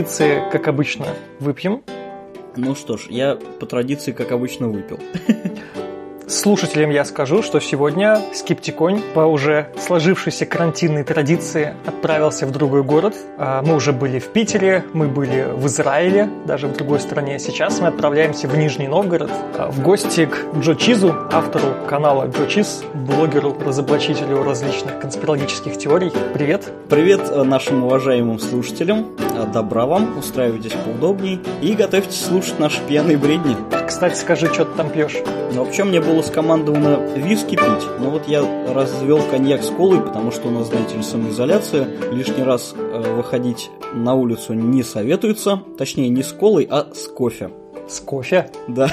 Традиции, как обычно, выпьем. Ну что ж, я по традиции, как обычно, выпил. Слушателям я скажу, что сегодня Скептиконь по уже сложившейся карантинной традиции отправился в другой город. А, мы уже были в Питере, мы были в Израиле, даже в другой стране. Сейчас мы отправляемся в Нижний Новгород а, в гости к Джо Чизу, автору канала Джо Чиз, блогеру, разоблачителю различных конспирологических теорий. Привет! Привет э, нашим уважаемым слушателям. Э, добра вам, устраивайтесь поудобней и готовьтесь слушать наши пьяные бредни. Кстати, скажи, что ты там пьешь? Ну, вообще мне было скомандовано виски пить, но вот я развел коньяк с колой, потому что у нас, знаете ли, самоизоляция. Лишний раз э, выходить на улицу не советуется, точнее не с колой, а с кофе. С кофе? Да.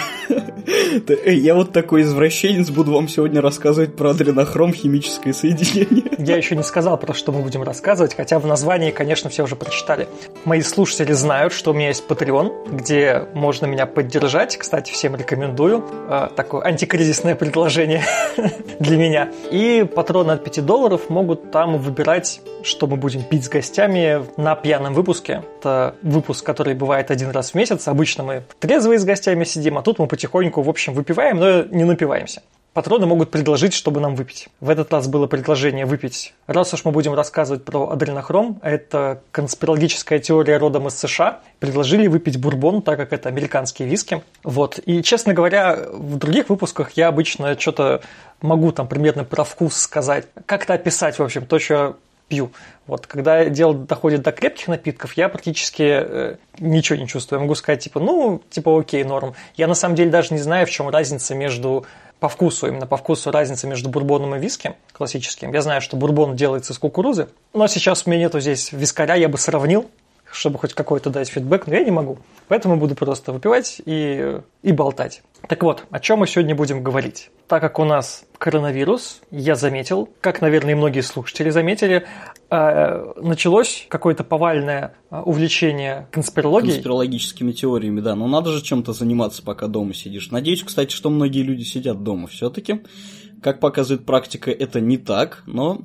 Я вот такой извращенец буду вам сегодня рассказывать про адренохром химическое соединение. Я еще не сказал, про что мы будем рассказывать, хотя в названии, конечно, все уже прочитали. Мои слушатели знают, что у меня есть Patreon, где можно меня поддержать. Кстати, всем рекомендую. А, такое антикризисное предложение для меня. И патроны от 5 долларов могут там выбирать, что мы будем пить с гостями на пьяном выпуске. Это выпуск, который бывает один раз в месяц. Обычно мы трезвые с гостями сидим, а тут мы потихоньку, в общем, выпиваем, но не напиваемся. Патроны могут предложить, чтобы нам выпить. В этот раз было предложение выпить. Раз уж мы будем рассказывать про адренохром, это конспирологическая теория родом из США, предложили выпить бурбон, так как это американские виски. Вот. И, честно говоря, в других выпусках я обычно что-то могу там примерно про вкус сказать, как-то описать, в общем, то, что пью. Вот, когда дело доходит до крепких напитков, я практически э, ничего не чувствую. Я могу сказать, типа, ну, типа, окей, норм. Я на самом деле даже не знаю, в чем разница между по вкусу, именно по вкусу разница между бурбоном и виски классическим. Я знаю, что бурбон делается из кукурузы, но сейчас у меня нету здесь вискаря, я бы сравнил, чтобы хоть какой-то дать фидбэк, но я не могу. Поэтому буду просто выпивать и, и болтать. Так вот, о чем мы сегодня будем говорить? Так как у нас коронавирус, я заметил, как, наверное, и многие слушатели заметили, э, началось какое-то повальное э, увлечение конспирологией. Конспирологическими теориями, да. Но надо же чем-то заниматься, пока дома сидишь. Надеюсь, кстати, что многие люди сидят дома все-таки. Как показывает практика, это не так, но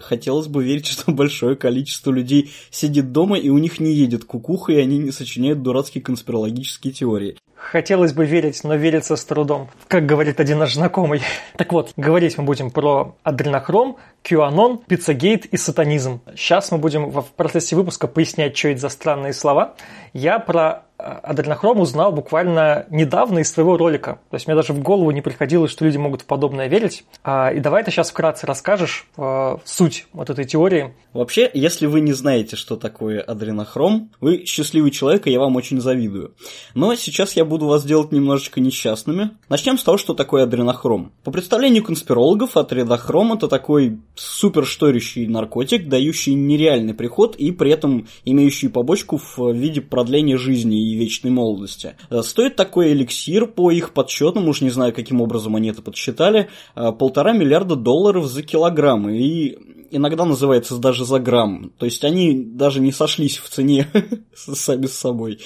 хотелось бы верить, что большое количество людей сидит дома, и у них не едет кукуха, и они не сочиняют дурацкие конспирологические теории. Хотелось бы верить, но верится с трудом, как говорит один наш знакомый. Так вот, говорить мы будем про адренохром, QAnon, Пиццагейт и сатанизм. Сейчас мы будем в процессе выпуска пояснять, что это за странные слова. Я про адренохром узнал буквально недавно из твоего ролика. То есть мне даже в голову не приходило, что люди могут в подобное верить. А, и давай ты сейчас вкратце расскажешь э, суть вот этой теории. Вообще, если вы не знаете, что такое адренохром, вы счастливый человек, и я вам очень завидую. Но сейчас я буду вас делать немножечко несчастными. Начнем с того, что такое адренохром. По представлению конспирологов, адренохром это такой супер шторящий наркотик, дающий нереальный приход и при этом имеющий побочку в виде продления жизни и вечной молодости. Э, стоит такой эликсир, по их подсчетам, уж не знаю, каким образом они это подсчитали, э, полтора миллиарда долларов за килограмм. И иногда называется даже за грамм. То есть они даже не сошлись в цене сами с собой.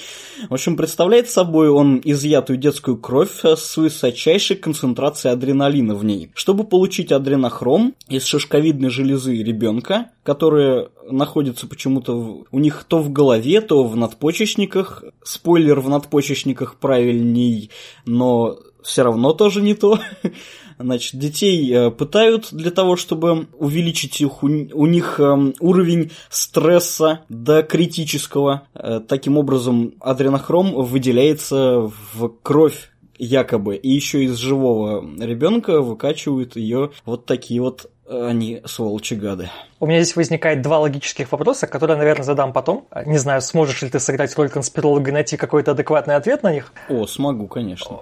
В общем, представляет собой он изъятую детскую кровь с высочайшей концентрацией адреналина в ней. Чтобы получить адренохром из шишковидной железы ребенка, которая находится почему-то у них то в голове, то в надпочечниках. Спойлер, в надпочечниках правильней, но все равно тоже не то. Значит, детей э, пытают для того, чтобы увеличить их, у них эм, уровень стресса до критического. Э, таким образом, адренохром выделяется в кровь якобы, и еще из живого ребенка выкачивают ее вот такие вот они сволочи гады. У меня здесь возникает два логических вопроса, которые, наверное, задам потом. Не знаю, сможешь ли ты сыграть роль конспиролога и найти какой-то адекватный ответ на них? О, смогу, конечно.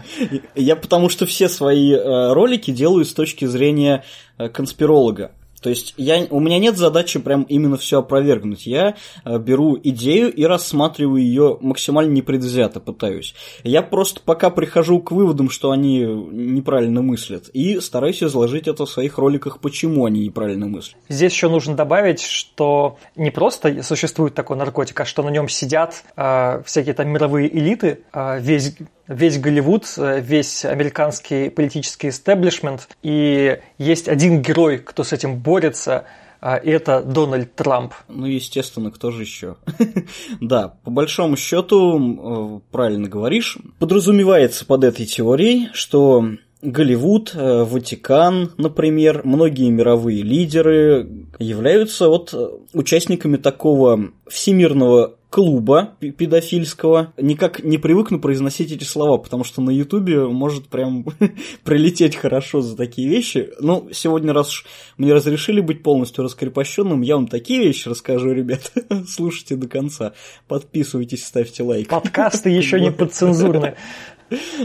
Я потому что все свои э, ролики делаю с точки зрения э, конспиролога. То есть я, у меня нет задачи прям именно все опровергнуть. Я э, беру идею и рассматриваю ее максимально непредвзято пытаюсь. Я просто пока прихожу к выводам, что они неправильно мыслят, и стараюсь изложить это в своих роликах, почему они неправильно мыслят. Здесь еще нужно добавить, что не просто существует такой наркотик, а что на нем сидят э, всякие там мировые элиты, э, весь весь Голливуд, весь американский политический истеблишмент, и есть один герой, кто с этим борется, а, и это Дональд Трамп. Ну, естественно, кто же еще? да, по большому счету, э, правильно говоришь, подразумевается под этой теорией, что Голливуд, э, Ватикан, например, многие мировые лидеры являются вот э, участниками такого всемирного клуба педофильского. Никак не привыкну произносить эти слова, потому что на Ютубе может прям прилететь хорошо за такие вещи. Ну, сегодня, раз уж мне разрешили быть полностью раскрепощенным, я вам такие вещи расскажу, ребят. Слушайте до конца. Подписывайтесь, ставьте лайк. Подкасты еще не подцензурны.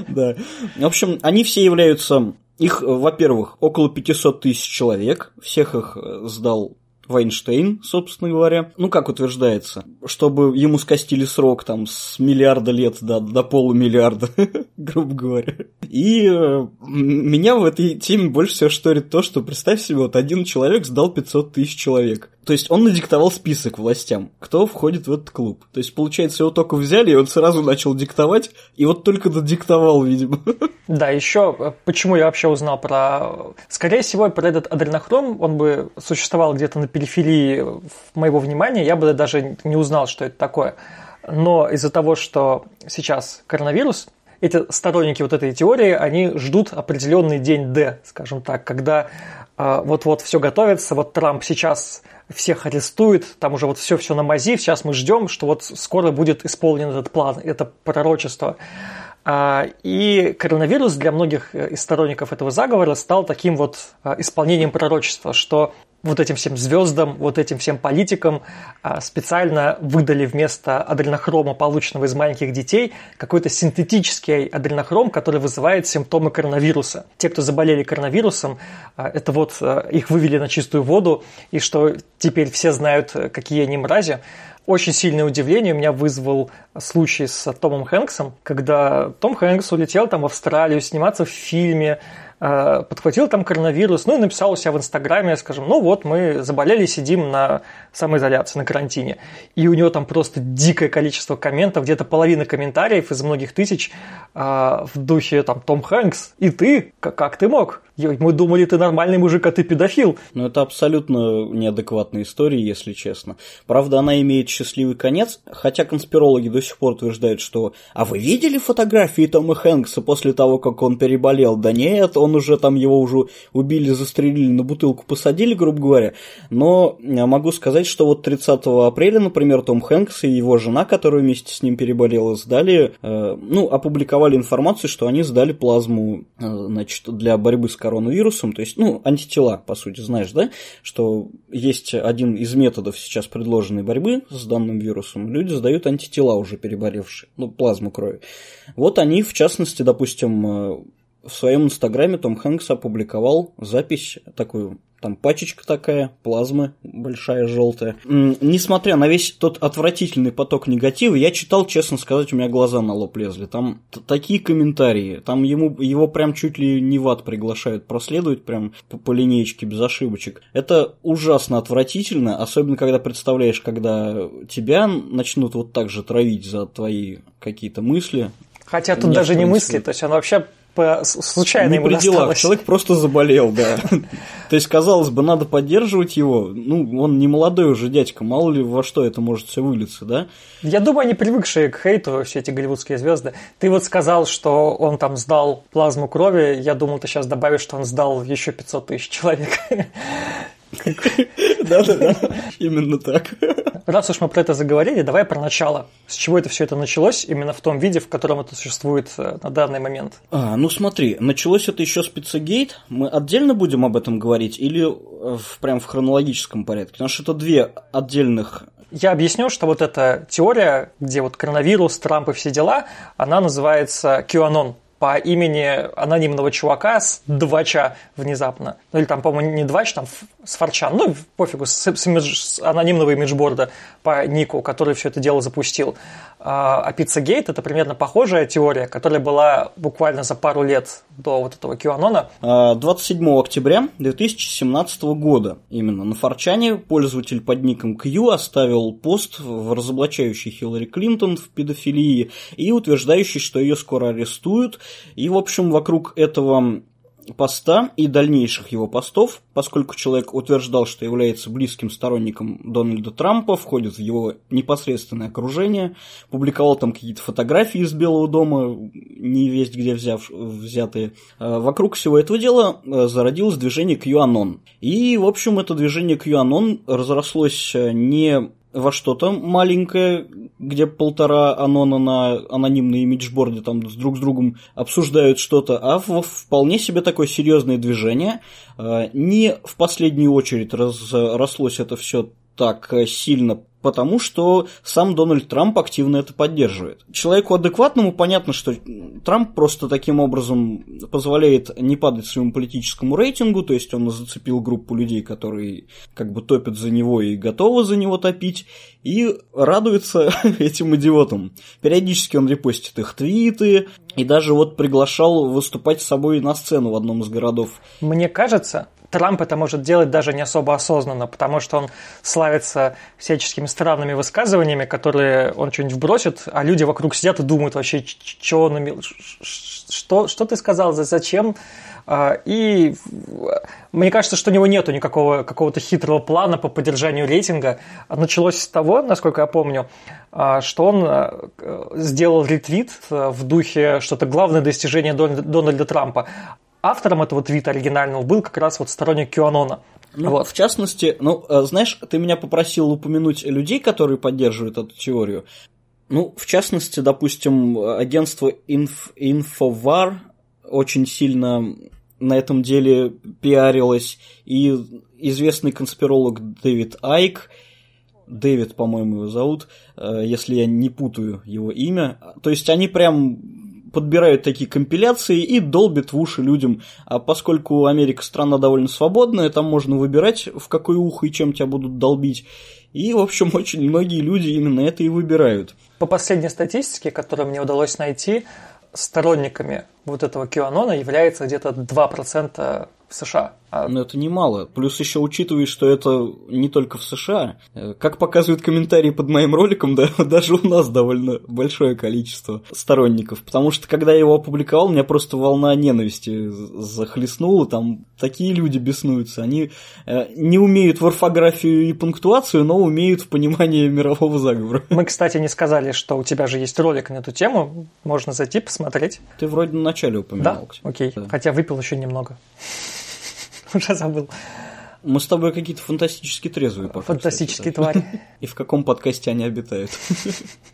Да. В общем, они все являются их, во-первых, около 500 тысяч человек, всех их э, сдал Вайнштейн, собственно говоря. Ну, как утверждается, чтобы ему скостили срок там с миллиарда лет до, до полумиллиарда, грубо говоря. И э, меня в этой теме больше всего шторит то, что представь себе, вот один человек сдал 500 тысяч человек. То есть он надиктовал список властям, кто входит в этот клуб. То есть, получается, его только взяли, и он сразу начал диктовать, и вот только додиктовал, видимо. Да, еще э, почему я вообще узнал про... Скорее всего, про этот адренохром, он бы существовал где-то на периферии моего внимания, я бы даже не узнал, что это такое. Но из-за того, что сейчас коронавирус, эти сторонники вот этой теории, они ждут определенный день D, скажем так, когда э, вот-вот все готовится, вот Трамп сейчас всех арестует, там уже вот все-все на мази, сейчас мы ждем, что вот скоро будет исполнен этот план, это пророчество. А, и коронавирус для многих э, из сторонников этого заговора стал таким вот э, исполнением пророчества, что вот этим всем звездам, вот этим всем политикам а, специально выдали вместо адренохрома, полученного из маленьких детей, какой-то синтетический адренохром, который вызывает симптомы коронавируса. Те, кто заболели коронавирусом, а, это вот а, их вывели на чистую воду, и что теперь все знают, какие они мрази. Очень сильное удивление у меня вызвал случай с Томом Хэнксом, когда Том Хэнкс улетел там в Австралию сниматься в фильме, подхватил там коронавирус, ну и написал у себя в Инстаграме, скажем, ну вот мы заболели, сидим на самоизоляции, на карантине. И у него там просто дикое количество комментов, где-то половина комментариев из многих тысяч э, в духе там Том Хэнкс, и ты, как ты мог? Мы думали, ты нормальный мужик, а ты педофил. Ну, это абсолютно неадекватная история, если честно. Правда, она имеет счастливый конец, хотя конспирологи до сих пор утверждают, что «А вы видели фотографии Тома Хэнкса после того, как он переболел?» Да нет, он уже там, его уже убили, застрелили, на бутылку посадили, грубо говоря. Но могу сказать, что вот 30 апреля, например, Том Хэнкс и его жена, которая вместе с ним переболела, сдали, э, ну, опубликовали информацию, что они сдали плазму, э, значит, для борьбы с коронавирусом, то есть, ну, антитела, по сути, знаешь, да, что есть один из методов сейчас предложенной борьбы с данным вирусом, люди сдают антитела уже переболевшие, ну, плазму крови. Вот они, в частности, допустим, э, в своем инстаграме Том Хэнкс опубликовал запись такую там пачечка такая, плазмы большая желтая. Несмотря на весь тот отвратительный поток негатива, я читал, честно сказать, у меня глаза на лоб лезли. Там такие комментарии, там ему, его прям чуть ли не в ад приглашают проследовать прям по, по линеечке без ошибочек. Это ужасно отвратительно, особенно когда представляешь, когда тебя начнут вот так же травить за твои какие-то мысли. Хотя тут Нет, даже не мысли, то есть он вообще по случайно не ему при делах. Человек просто заболел, да. То есть, казалось бы, надо поддерживать его. Ну, он не молодой уже дядька, мало ли во что это может все вылиться, да? Я думаю, они привыкшие к хейту, все эти голливудские звезды. Ты вот сказал, что он там сдал плазму крови. Я думал, ты сейчас добавишь, что он сдал еще 500 тысяч человек. Да-да-да, именно так. Раз уж мы про это заговорили, давай про начало. С чего это все это началось, именно в том виде, в котором это существует э, на данный момент? А, ну смотри, началось это еще с Пиццагейт. Мы отдельно будем об этом говорить или в, прям в хронологическом порядке? Потому что это две отдельных я объясню, что вот эта теория, где вот коронавирус, Трамп и все дела, она называется QAnon по имени анонимного чувака с двача внезапно. Ну или там, по-моему, не двач, там с форчан. Ну, пофигу, с, с, имидж, с анонимного имиджборда по нику, который все это дело запустил. А, а Pizzagate – это примерно похожая теория, которая была буквально за пару лет до вот этого QAnon. 27 а, октября 2017 года именно на Форчане пользователь под ником Q оставил пост, разоблачающий Хиллари Клинтон в педофилии и утверждающий, что ее скоро арестуют. И, в общем, вокруг этого поста и дальнейших его постов, поскольку человек утверждал, что является близким сторонником Дональда Трампа, входит в его непосредственное окружение, публиковал там какие-то фотографии из Белого дома, не весть где взяв, взятые. А вокруг всего этого дела э, зародилось движение QAnon. И, в общем, это движение QAnon разрослось э, не во что-то маленькое, где полтора анона на анонимные имиджборды там друг с другом обсуждают что-то, а в вполне себе такое серьезное движение. А, не в последнюю очередь разрослось это все так сильно потому что сам Дональд Трамп активно это поддерживает. Человеку адекватному понятно, что Трамп просто таким образом позволяет не падать своему политическому рейтингу, то есть он зацепил группу людей, которые как бы топят за него и готовы за него топить, и радуется этим идиотам. Периодически он репостит их твиты, и даже вот приглашал выступать с собой на сцену в одном из городов. Мне кажется, Трамп это может делать даже не особо осознанно, потому что он славится всяческими странными высказываниями, которые он что-нибудь вбросит, а люди вокруг сидят и думают вообще, что он имел, что, что ты сказал, зачем. А, и мне кажется, что у него нету никакого какого-то хитрого плана по поддержанию рейтинга. Началось с того, насколько я помню, а, что он а, сделал ретвит в духе что-то главное достижение Дональда Трампа автором этого твита оригинального был как раз вот сторонник Кюанона. Ну, вот. В частности, ну, э, знаешь, ты меня попросил упомянуть людей, которые поддерживают эту теорию. Ну, в частности, допустим, агентство Inf- Infowar очень сильно на этом деле пиарилось, и известный конспиролог Дэвид Айк, Дэвид, по-моему, его зовут, э, если я не путаю его имя. То есть они прям подбирают такие компиляции и долбят в уши людям. А поскольку Америка страна довольно свободная, там можно выбирать, в какое ухо и чем тебя будут долбить. И, в общем, очень многие люди именно это и выбирают. По последней статистике, которую мне удалось найти, сторонниками вот этого QAnon является где-то 2% в США. А... Но это немало. Плюс еще учитывая, что это не только в США. Э, как показывают комментарии под моим роликом, да, даже у нас довольно большое количество сторонников. Потому что когда я его опубликовал, меня просто волна ненависти захлестнула. Там такие люди беснуются. Они э, не умеют в орфографию и пунктуацию, но умеют в понимании мирового заговора. Мы, кстати, не сказали, что у тебя же есть ролик на эту тему. Можно зайти посмотреть. Ты вроде на начале упоминал. Да? Окей. Да. Хотя выпил еще немного. Уже забыл. Мы с тобой какие-то фантастически трезвые, похоже. Фантастические кстати, твари. И в каком подкасте они обитают?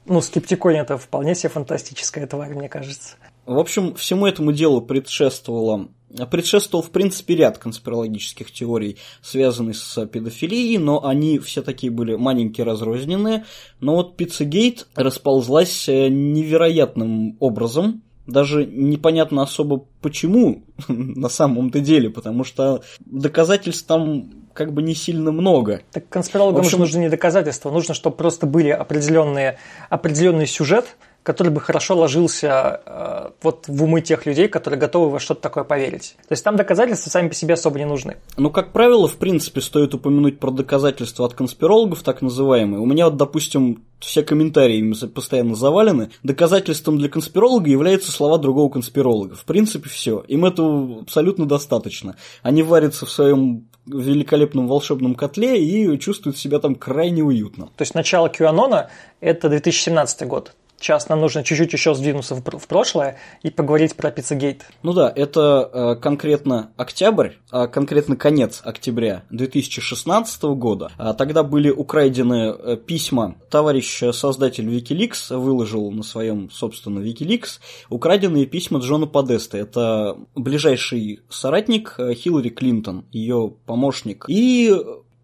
Ну, скептиконь это вполне себе фантастическая тварь, мне кажется. В общем, всему этому делу предшествовало Предшествовал, в принципе, ряд конспирологических теорий, связанных с педофилией, но они все такие были маленькие, разрозненные. Но вот Пиццегейт расползлась э, невероятным образом, даже непонятно особо почему на самом-то деле, потому что доказательств там как бы не сильно много. Так конспирологам общем... нужно не доказательства, нужно, чтобы просто были определенные, определенный сюжет, который бы хорошо ложился э, вот в умы тех людей, которые готовы во что-то такое поверить. То есть там доказательства сами по себе особо не нужны. Ну, как правило, в принципе, стоит упомянуть про доказательства от конспирологов, так называемые. У меня вот, допустим, все комментарии постоянно завалены. Доказательством для конспиролога являются слова другого конспиролога. В принципе, все. Им этого абсолютно достаточно. Они варятся в своем великолепном волшебном котле и чувствуют себя там крайне уютно. То есть начало QAnon это 2017 год. Сейчас нам нужно чуть-чуть еще сдвинуться в, прошлое и поговорить про Пиццагейт. Ну да, это э, конкретно октябрь, а конкретно конец октября 2016 года. А тогда были украдены э, письма. Товарищ э, создатель Wikileaks выложил на своем, собственно, Wikileaks украденные письма Джона Подеста. Это ближайший соратник э, Хиллари Клинтон, ее помощник. И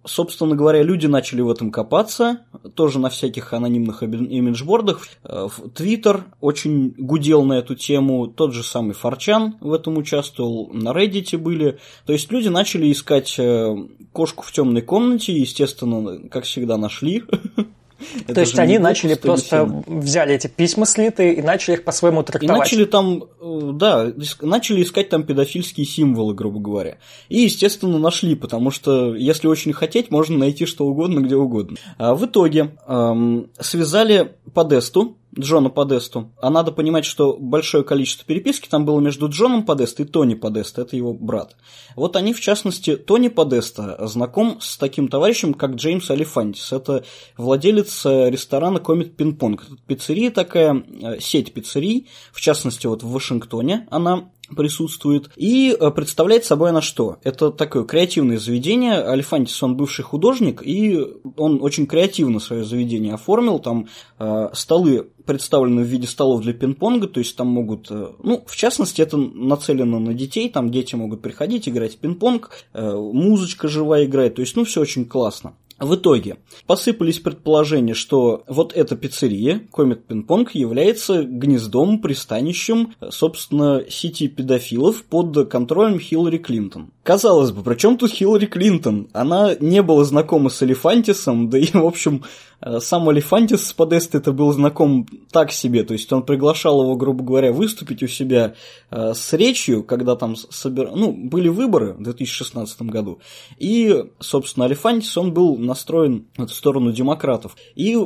Собственно говоря, люди начали в этом копаться, тоже на всяких анонимных имиджбордах. Э, Твиттер очень гудел на эту тему, тот же самый Форчан в этом участвовал, на Reddit были. То есть люди начали искать э, кошку в темной комнате, естественно, как всегда, нашли. То есть они начали просто взяли эти письма слитые и начали их по-своему трактовать. И начали там, э, да, начали искать там педофильские символы, грубо говоря. И, естественно, нашли, потому что если очень хотеть, можно найти что угодно, где угодно. А в итоге эм, связали Подесту Джона Подесту. А надо понимать, что большое количество переписки там было между Джоном Подеста и Тони Подеста, это его брат. Вот они, в частности, Тони Подеста знаком с таким товарищем, как Джеймс Алифантис. Это владелец э, ресторана Комит Пинг-Понг. Пиццерия такая, э, сеть пиццерий, в частности, вот в Вашингтоне она присутствует. И э, представляет собой она что? Это такое креативное заведение. Альфантис, он бывший художник, и он очень креативно свое заведение оформил. Там э, столы представлены в виде столов для пинг-понга, то есть там могут, э, ну, в частности, это нацелено на детей, там дети могут приходить, играть в пинг-понг, э, музычка живая играет, то есть, ну, все очень классно. В итоге посыпались предположения, что вот эта пиццерия, Комет Пинг-Понг, является гнездом, пристанищем, собственно, сети педофилов под контролем Хиллари Клинтон. Казалось бы, при чем тут Хиллари Клинтон? Она не была знакома с Элефантисом, да и, в общем, Э, сам Алифантис с Подест это был знаком так себе, то есть он приглашал его, грубо говоря, выступить у себя э, с речью, когда там собир... ну, были выборы в 2016 году, и, собственно, Алифантис, он был настроен в сторону демократов, и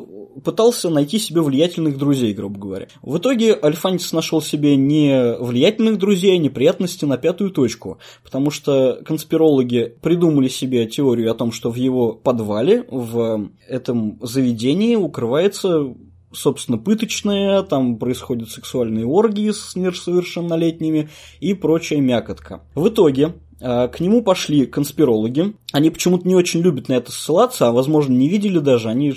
пытался найти себе влиятельных друзей, грубо говоря. В итоге Алифантис нашел себе не влиятельных друзей, а неприятности на пятую точку, потому что конспирологи придумали себе теорию о том, что в его подвале, в этом заведении, укрывается собственно, пыточная, там происходят сексуальные оргии с несовершеннолетними и прочая мякотка. В итоге к нему пошли конспирологи. Они почему-то не очень любят на это ссылаться, а возможно не видели даже. Они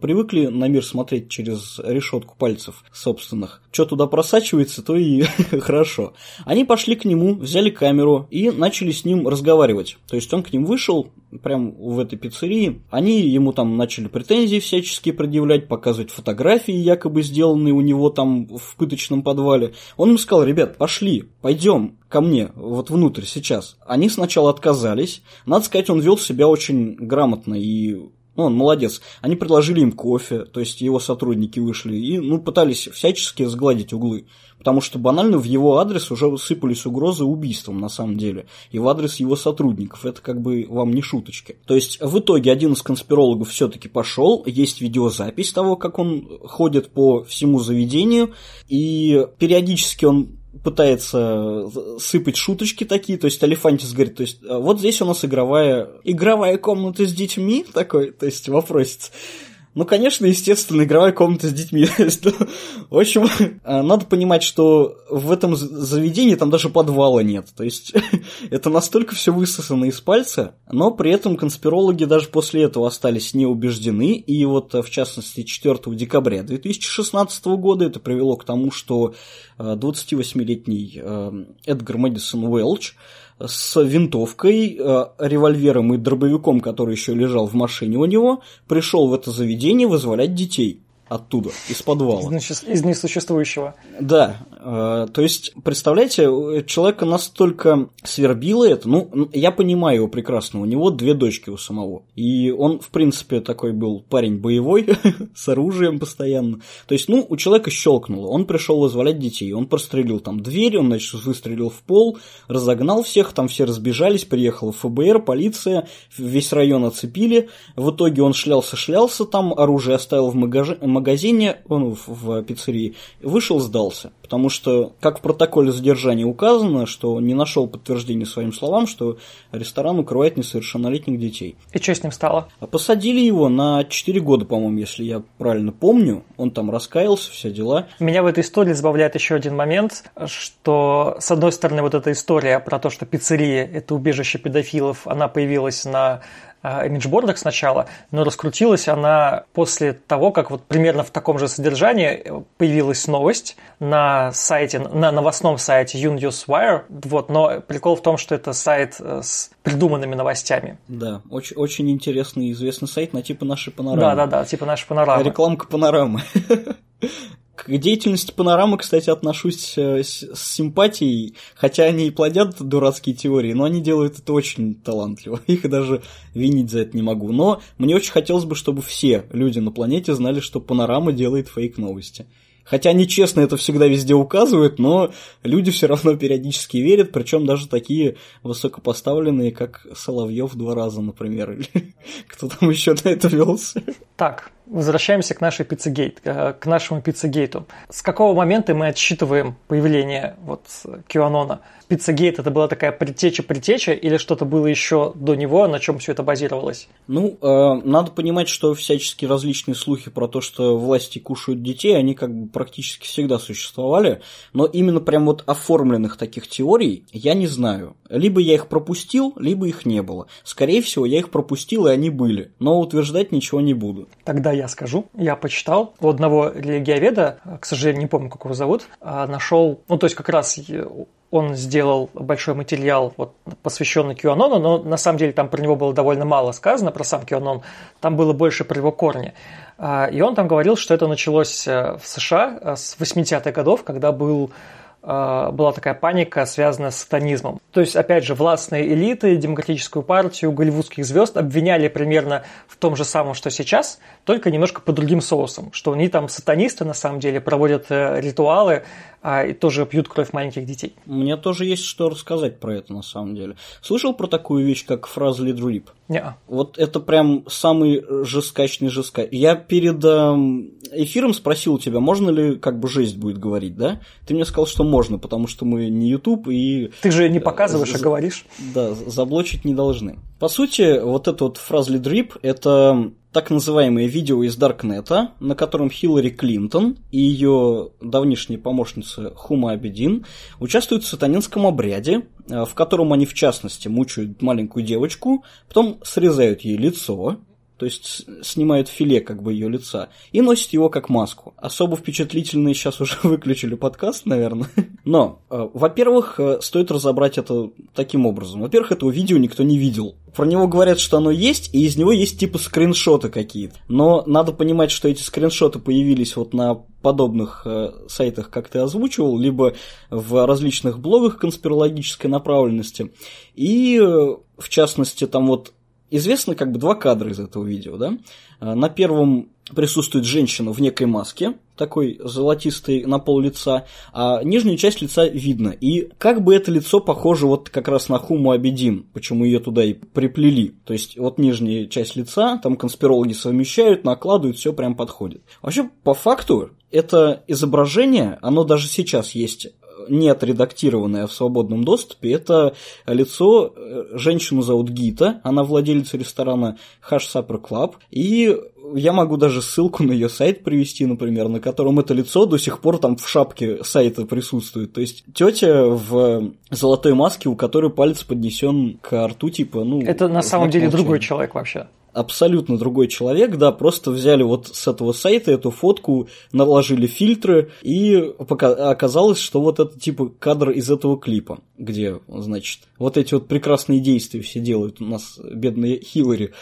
привыкли на мир смотреть через решетку пальцев собственных. Что туда просачивается, то и хорошо. Они пошли к нему, взяли камеру и начали с ним разговаривать. То есть он к ним вышел, прям в этой пиццерии. Они ему там начали претензии всяческие предъявлять, показывать фотографии, якобы сделанные у него там в пыточном подвале. Он им сказал, ребят, пошли, пойдем ко мне, вот внутрь сейчас. Они сначала отказались. Надо сказать, он вел себя очень грамотно и ну, он молодец. Они предложили им кофе, то есть его сотрудники вышли и ну, пытались всячески сгладить углы. Потому что банально в его адрес уже сыпались угрозы убийством на самом деле. И в адрес его сотрудников. Это как бы вам не шуточки. То есть в итоге один из конспирологов все-таки пошел. Есть видеозапись того, как он ходит по всему заведению. И периодически он пытается сыпать шуточки такие, то есть Алифантис говорит, то есть «А вот здесь у нас игровая, игровая комната с детьми, такой, то есть вопросец. Ну, конечно, естественно, игровая комната с детьми. в общем, а, надо понимать, что в этом заведении там даже подвала нет. То есть это настолько все высосано из пальца, но при этом конспирологи даже после этого остались не убеждены. И вот, в частности, 4 декабря 2016 года это привело к тому, что 28-летний а, а, Эдгар Мэдисон Уэлч с винтовкой, э, револьвером и дробовиком, который еще лежал в машине у него, пришел в это заведение вызволять детей оттуда, из подвала. Из, из несуществующего. Да, э, то есть, представляете, человека настолько свербило это, ну, я понимаю его прекрасно, у него две дочки у самого, и он, в принципе, такой был парень боевой, с оружием постоянно, то есть, ну, у человека щелкнуло, он пришел вызволять детей, он прострелил там дверь, он, значит, выстрелил в пол, разогнал всех, там все разбежались, приехала ФБР, полиция, весь район оцепили, в итоге он шлялся-шлялся там, оружие оставил в магазине, магазине, он в, в пиццерии, вышел, сдался. Потому что, как в протоколе задержания указано, что не нашел подтверждения своим словам, что ресторан укрывает несовершеннолетних детей. И что с ним стало? А посадили его на 4 года, по-моему, если я правильно помню. Он там раскаялся, все дела. Меня в этой истории забавляет еще один момент, что, с одной стороны, вот эта история про то, что пиццерия – это убежище педофилов, она появилась на имиджбордах сначала, но раскрутилась она после того, как вот примерно в таком же содержании появилась новость на сайте, на новостном сайте YouNewsWire, вот, но прикол в том, что это сайт э, с придуманными новостями. Да, очень, очень интересный и известный сайт на типа нашей панорамы. Да-да-да, типа нашей панорамы. Рекламка панорамы. К деятельности панорамы, кстати, отношусь э, с, симпатией, хотя они и плодят дурацкие теории, но они делают это очень талантливо. Их даже винить за это не могу. Но мне очень хотелось бы, чтобы все люди на планете знали, что панорама делает фейк-новости. Хотя они честно это всегда везде указывают, но люди все равно периодически верят, причем даже такие высокопоставленные, как Соловьев два раза, например, или кто там еще на это велся. Так, возвращаемся к нашей пиццегейт, э, к нашему пиццегейту. С какого момента мы отсчитываем появление вот QAnon? Пиццагейт это была такая предтеча-предтеча или что-то было еще до него, на чем все это базировалось? Ну, э, надо понимать, что всяческие различные слухи про то, что власти кушают детей, они как бы практически всегда существовали, но именно прям вот оформленных таких теорий я не знаю. Либо я их пропустил, либо их не было. Скорее всего, я их пропустил, и они были, но утверждать ничего не буду. Тогда я скажу. Я почитал у одного религиоведа, к сожалению, не помню, как его зовут, а, нашел, ну, то есть как раз он сделал большой материал, вот, посвященный QAnon, но на самом деле там про него было довольно мало сказано, про сам QAnon, там было больше про его корни. А, и он там говорил, что это началось э, в США э, с 80-х годов, когда был была такая паника, связанная с сатанизмом. То есть, опять же, властные элиты, демократическую партию, голливудских звезд обвиняли примерно в том же самом, что сейчас, только немножко по другим соусам, что они там сатанисты на самом деле проводят э, ритуалы, а, и тоже пьют кровь маленьких детей. Мне тоже есть что рассказать про это на самом деле. Слышал про такую вещь, как фраза Лидруип? Не. Вот это прям самый жескачный жеска. Я перед эм, эфиром спросил у тебя, можно ли как бы жесть будет говорить, да? Ты мне сказал, что можно, потому что мы не YouTube и... Ты же не показываешь, а говоришь. Да, заблочить не должны. По сути, вот эта вот фраза Лидрип – это так называемое видео из Даркнета, на котором Хиллари Клинтон и ее давнишняя помощница Хума Абедин участвуют в сатанинском обряде, э, в котором они, в частности, мучают маленькую девочку, потом срезают ей лицо, то есть снимают филе как бы ее лица, и носят его как маску. Особо впечатлительные сейчас уже выключили подкаст, наверное. Но, э, во-первых, э, стоит разобрать это таким образом. Во-первых, этого видео никто не видел. Про него говорят, что оно есть, и из него есть типа скриншоты какие-то. Но надо понимать, что эти скриншоты появились вот на подобных э, сайтах, как ты озвучивал, либо в различных блогах конспирологической направленности. И, э, в частности, там вот известно как бы два кадра из этого видео, да? А, на первом присутствует женщина в некой маске, такой золотистой на пол лица, а нижнюю часть лица видно. И как бы это лицо похоже вот как раз на Хуму Абедин, почему ее туда и приплели. То есть вот нижняя часть лица, там конспирологи совмещают, накладывают, все прям подходит. Вообще, по факту, это изображение, оно даже сейчас есть не отредактированное в свободном доступе, это лицо, э, женщину зовут Гита, она владелица ресторана Hash Supper Club, и я могу даже ссылку на ее сайт привести, например, на котором это лицо до сих пор там в шапке сайта присутствует. То есть тетя в золотой маске, у которой палец поднесен к рту, типа, ну. Это на самом деле другой человек вообще абсолютно другой человек, да, просто взяли вот с этого сайта эту фотку, наложили фильтры, и оказалось, что вот это типа кадр из этого клипа, где, значит, вот эти вот прекрасные действия все делают у нас бедные Хиллари.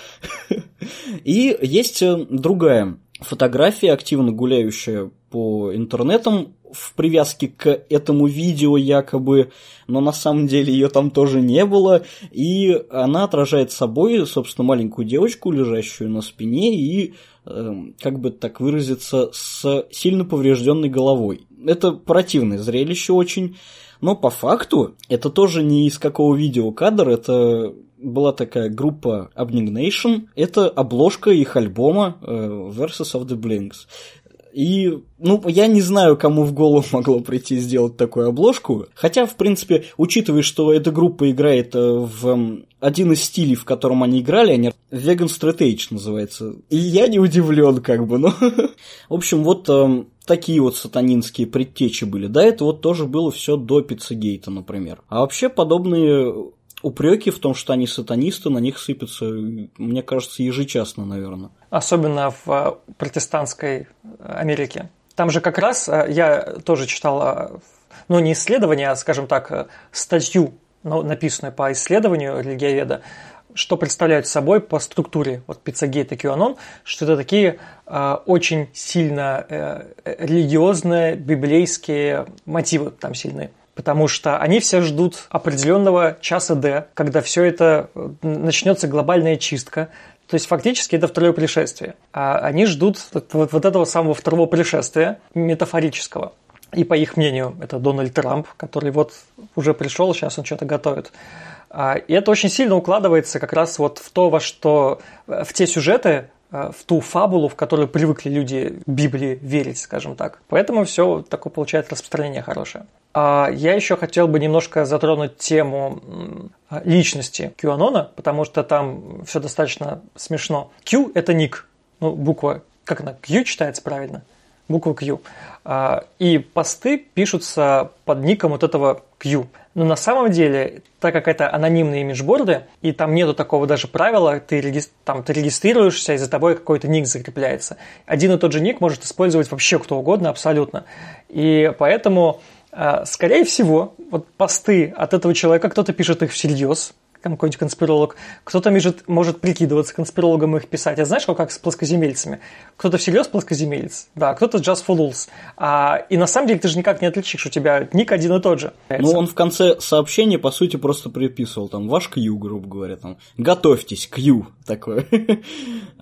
И есть э, другая фотография, активно гуляющая по интернетам в привязке к этому видео якобы, но на самом деле ее там тоже не было, и она отражает собой, собственно, маленькую девочку, лежащую на спине и, э, как бы так выразиться, с сильно поврежденной головой. Это противное зрелище очень, но по факту это тоже не из какого видео кадр, это была такая группа Abnegation, это обложка их альбома э, Versus of the Blinks. И, ну, я не знаю, кому в голову могло прийти сделать такую обложку. Хотя, в принципе, учитывая, что эта группа играет э, в один из стилей, в котором они играли, они Vegan Straight Edge называется. И я не удивлен, как бы, но... в общем, вот э, такие вот сатанинские предтечи были. Да, это вот тоже было все до Пиццегейта, например. А вообще подобные упреки в том, что они сатанисты, на них сыпятся, мне кажется, ежечасно, наверное. Особенно в э, протестантской Америке. Там же как раз э, я тоже читал, э, ну не исследование, а, скажем так, статью, написанную по исследованию религиоведа, что представляют собой по структуре вот Пиццагейт и QAnon, что это такие э, очень сильно э, религиозные библейские мотивы там сильные потому что они все ждут определенного часа D, когда все это э, начнется глобальная чистка. То есть фактически это второе пришествие. А они ждут вот, вот этого самого второго пришествия, метафорического. И по их мнению, это Дональд Трамп, который вот уже пришел, сейчас он что-то готовит. А, и это очень сильно укладывается как раз вот в то, во что, в те сюжеты, в ту фабулу, в которую привыкли люди Библии верить, скажем так. Поэтому все такое получает распространение хорошее. А я еще хотел бы немножко затронуть тему личности QAnon, потому что там все достаточно смешно. Q – это ник, ну, буква, как она, Q читается правильно? Буква Q. А, и посты пишутся под ником вот этого Q. Но на самом деле, так как это анонимные имиджборды, и там нету такого даже правила, ты, реги... там, ты регистрируешься, и за тобой какой-то ник закрепляется. Один и тот же ник может использовать вообще кто угодно абсолютно. И поэтому скорее всего, вот посты от этого человека, кто-то пишет их всерьез, какой-нибудь конспиролог, кто-то может, может прикидываться конспирологом и их писать. А знаешь, как с плоскоземельцами? Кто-то всерьез плоскоземелец, да, кто-то just for lulz. А, и на самом деле ты же никак не отличишь, у тебя ник один и тот же. Ну, он в конце сообщения, по сути, просто приписывал там ваш Q, грубо говоря, там, готовьтесь, Q, такое.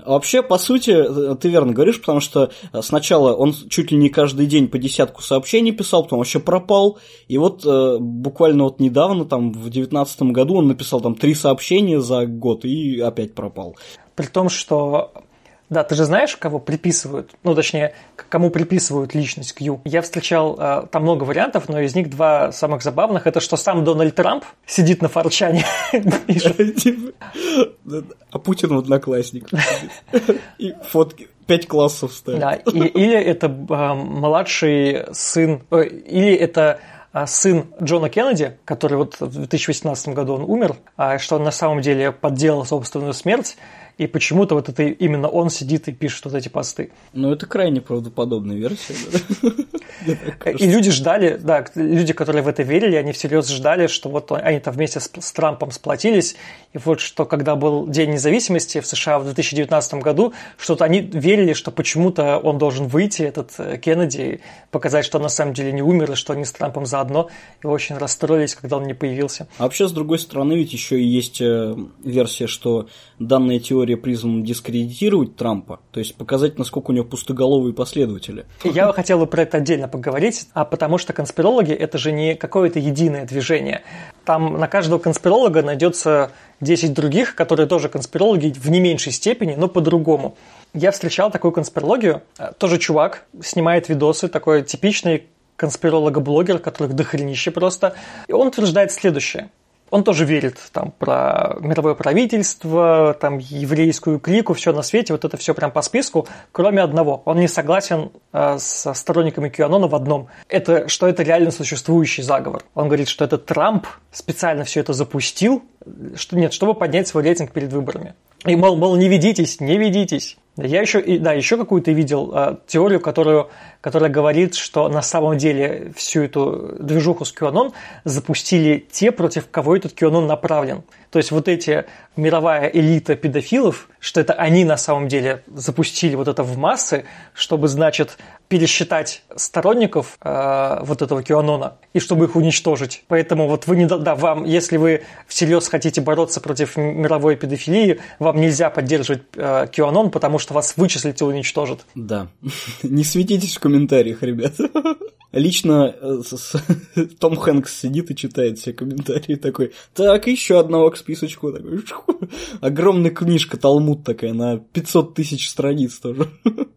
Вообще, по сути, ты верно говоришь, потому что сначала он чуть ли не каждый день по десятку сообщений писал, потом вообще пропал, и вот э, буквально вот недавно, там, в девятнадцатом году он написал там три сообщения за год и опять пропал. При том, что да, ты же знаешь, кого приписывают, ну, точнее, кому приписывают личность Q. Я встречал э, там много вариантов, но из них два самых забавных. Это что сам Дональд Трамп сидит на форчане. А Путин в одноклассник. И фотки пять классов ставит. Да, или это э, младший сын, э, или это сын Джона Кеннеди, который вот в 2018 году он умер, а что он на самом деле подделал собственную смерть, и почему-то вот это именно он сидит и пишет вот эти посты. Ну, это крайне правдоподобная версия. И люди ждали, да, люди, которые в это верили, они всерьез ждали, что вот они там вместе с, с Трампом сплотились, и вот что когда был День независимости в США в 2019 году, что-то они верили, что почему-то он должен выйти, этот э, Кеннеди, показать, что он на самом деле не умер, и что они с Трампом заодно, и очень расстроились, когда он не появился. А вообще, с другой стороны, ведь еще и есть э, версия, что данная теория призм дискредитировать Трампа, то есть показать, насколько у него пустоголовые последователи. Я хотел бы про это отдельно поговорить, а потому что конспирологи – это же не какое-то единое движение. Там на каждого конспиролога найдется 10 других, которые тоже конспирологи в не меньшей степени, но по-другому. Я встречал такую конспирологию. Тоже чувак снимает видосы, такой типичный конспиролога-блогер, которых дохренище просто. И он утверждает следующее. Он тоже верит там про мировое правительство, там еврейскую клику, все на свете, вот это все прям по списку, кроме одного. Он не согласен э, со сторонниками QAnon в одном. Это, что это реально существующий заговор. Он говорит, что это Трамп специально все это запустил, что нет, чтобы поднять свой рейтинг перед выборами. И мол, мол, не ведитесь, не ведитесь. Я еще, да, еще какую-то видел э, теорию, которую, которая говорит, что на самом деле всю эту движуху с QAnon запустили те, против кого этот QAnon направлен. То есть вот эти мировая элита педофилов, что это они на самом деле запустили вот это в массы, чтобы, значит, пересчитать сторонников э, вот этого QAnon и чтобы их уничтожить. Поэтому вот вы не да, вам, если вы всерьез хотите бороться против мировой педофилии, вам нельзя поддерживать э, QAnon, потому что вас вычислят и уничтожат. Да. Не светитесь в комментариях, ребят. Лично э, Том Хэнкс сидит и читает все комментарии такой, так, еще одного списочку. Такой, огромная книжка Талмуд такая на 500 тысяч страниц тоже.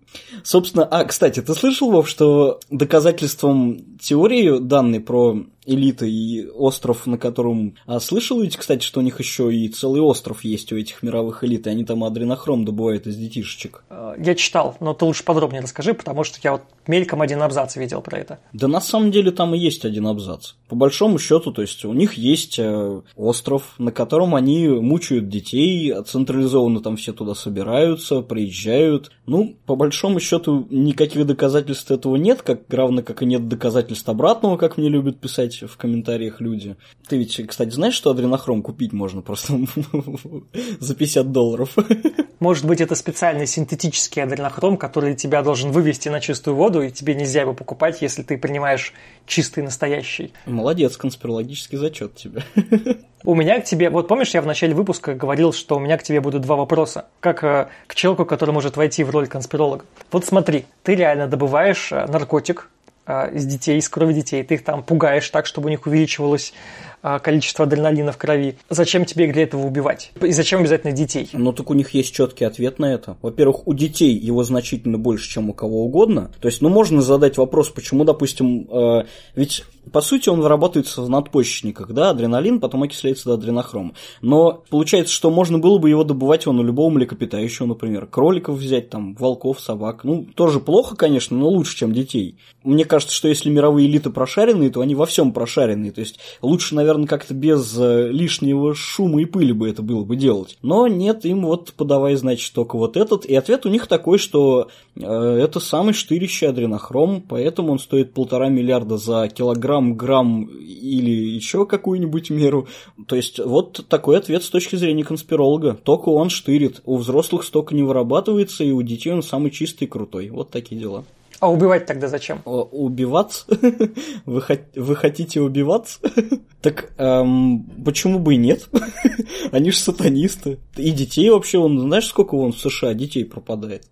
Собственно, а, кстати, ты слышал, Вов, что доказательством теории данной про элиты и остров, на котором... А слышал ведь, кстати, что у них еще и целый остров есть у этих мировых элит, и они там адренохром добывают из детишечек? Э, я читал, но ты лучше подробнее расскажи, потому что я вот мельком один абзац видел про это. Да на самом деле там и есть один абзац. По большому счету, то есть у них есть э, остров, на котором они мучают детей, централизованно там все туда собираются, приезжают. Ну, по большому счету, никаких доказательств этого нет, как равно как и нет доказательств обратного, как мне любят писать в комментариях люди. Ты ведь, кстати, знаешь, что адренохром купить можно просто за 50 долларов? Может быть, это специальный синтетический адренохром, который тебя должен вывести на чистую воду, и тебе нельзя его покупать, если ты принимаешь чистый настоящий. Молодец, конспирологический зачет тебе. У меня к тебе, вот помнишь, я в начале выпуска говорил, что у меня к тебе будут два вопроса, как э, к человеку, который может войти в роль конспиролога. Вот смотри, ты реально добываешь э, наркотик, э, из детей, из крови детей, ты их там пугаешь так, чтобы у них увеличивалось количество адреналина в крови. Зачем тебе для этого убивать? И зачем обязательно детей? Ну так у них есть четкий ответ на это. Во-первых, у детей его значительно больше, чем у кого угодно. То есть, ну можно задать вопрос, почему, допустим, э, ведь по сути, он вырабатывается в надпочечниках, да, адреналин, потом окисляется до адренохрома. Но получается, что можно было бы его добывать он у любого млекопитающего, например, кроликов взять, там, волков, собак. Ну, тоже плохо, конечно, но лучше, чем детей. Мне кажется, что если мировые элиты прошаренные, то они во всем прошаренные. То есть лучше, наверное, как-то без э, лишнего шума и пыли бы это было бы делать. Но нет, им вот подавай, значит, только вот этот. И ответ у них такой, что э, это самый штырящий адренохром, поэтому он стоит полтора миллиарда за килограмм, грамм или еще какую-нибудь меру. То есть вот такой ответ с точки зрения конспиролога. Только он штырит. У взрослых столько не вырабатывается, и у детей он самый чистый и крутой. Вот такие дела. А убивать тогда зачем? Убиваться? Вы, вы хотите убиваться? так эм, почему бы и нет? Они же сатанисты. И детей вообще, он, знаешь, сколько вон в США детей пропадает?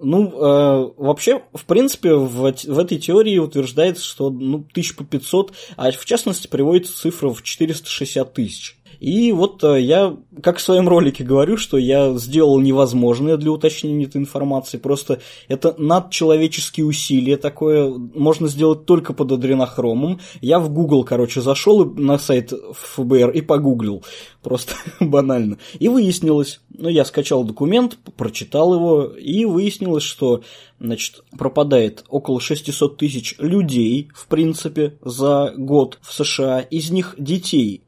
Ну, э, вообще, в принципе, в, в этой теории утверждается, что ну, тысяч по 500, а в частности приводится цифра в 460 тысяч. И вот э, я, как в своем ролике говорю, что я сделал невозможное для уточнения этой информации. Просто это надчеловеческие усилия такое можно сделать только под адренохромом. Я в Google, короче, зашел на сайт ФБР и погуглил. Просто банально. И выяснилось, ну, я скачал документ, прочитал его, и выяснилось, что значит, пропадает около 600 тысяч людей, в принципе, за год в США. Из них детей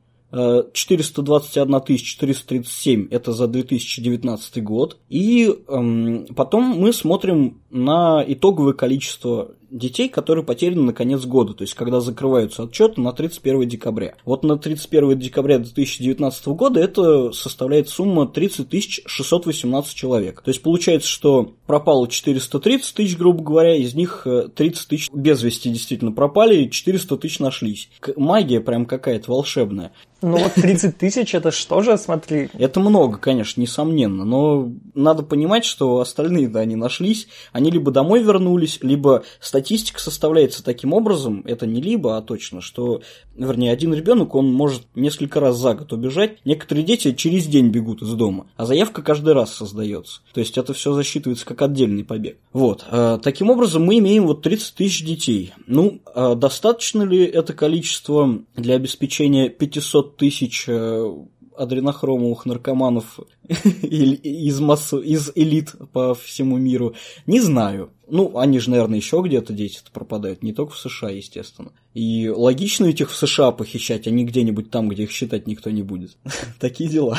421 437 это за 2019 год. И эм, потом мы смотрим на итоговое количество детей, которые потеряны на конец года, то есть когда закрываются отчеты на 31 декабря. Вот на 31 декабря 2019 года это составляет сумма 30 618 человек. То есть получается, что пропало 430 тысяч, грубо говоря, из них 30 э, тысяч без вести действительно пропали, и 400 тысяч нашлись. Магия прям какая-то волшебная. Ну вот 30 тысяч, это что же, смотри? Это много, конечно, несомненно, но надо понимать, что остальные-то они нашлись, они либо домой вернулись, либо статистика составляется таким образом, это не либо, а точно, что, вернее, один ребенок, он может несколько раз за год убежать, некоторые дети через день бегут из дома, а заявка каждый раз создается. То есть это все засчитывается как отдельный побег. Вот. Э, таким образом, мы имеем вот 30 тысяч детей. Ну, э, достаточно ли это количество для обеспечения 500 тысяч э, адренохромовых наркоманов из, массу, из элит по всему миру, не знаю. Ну, они же, наверное, еще где-то дети пропадают, не только в США, естественно. И логично этих в США похищать, а не где-нибудь там, где их считать никто не будет. Такие дела.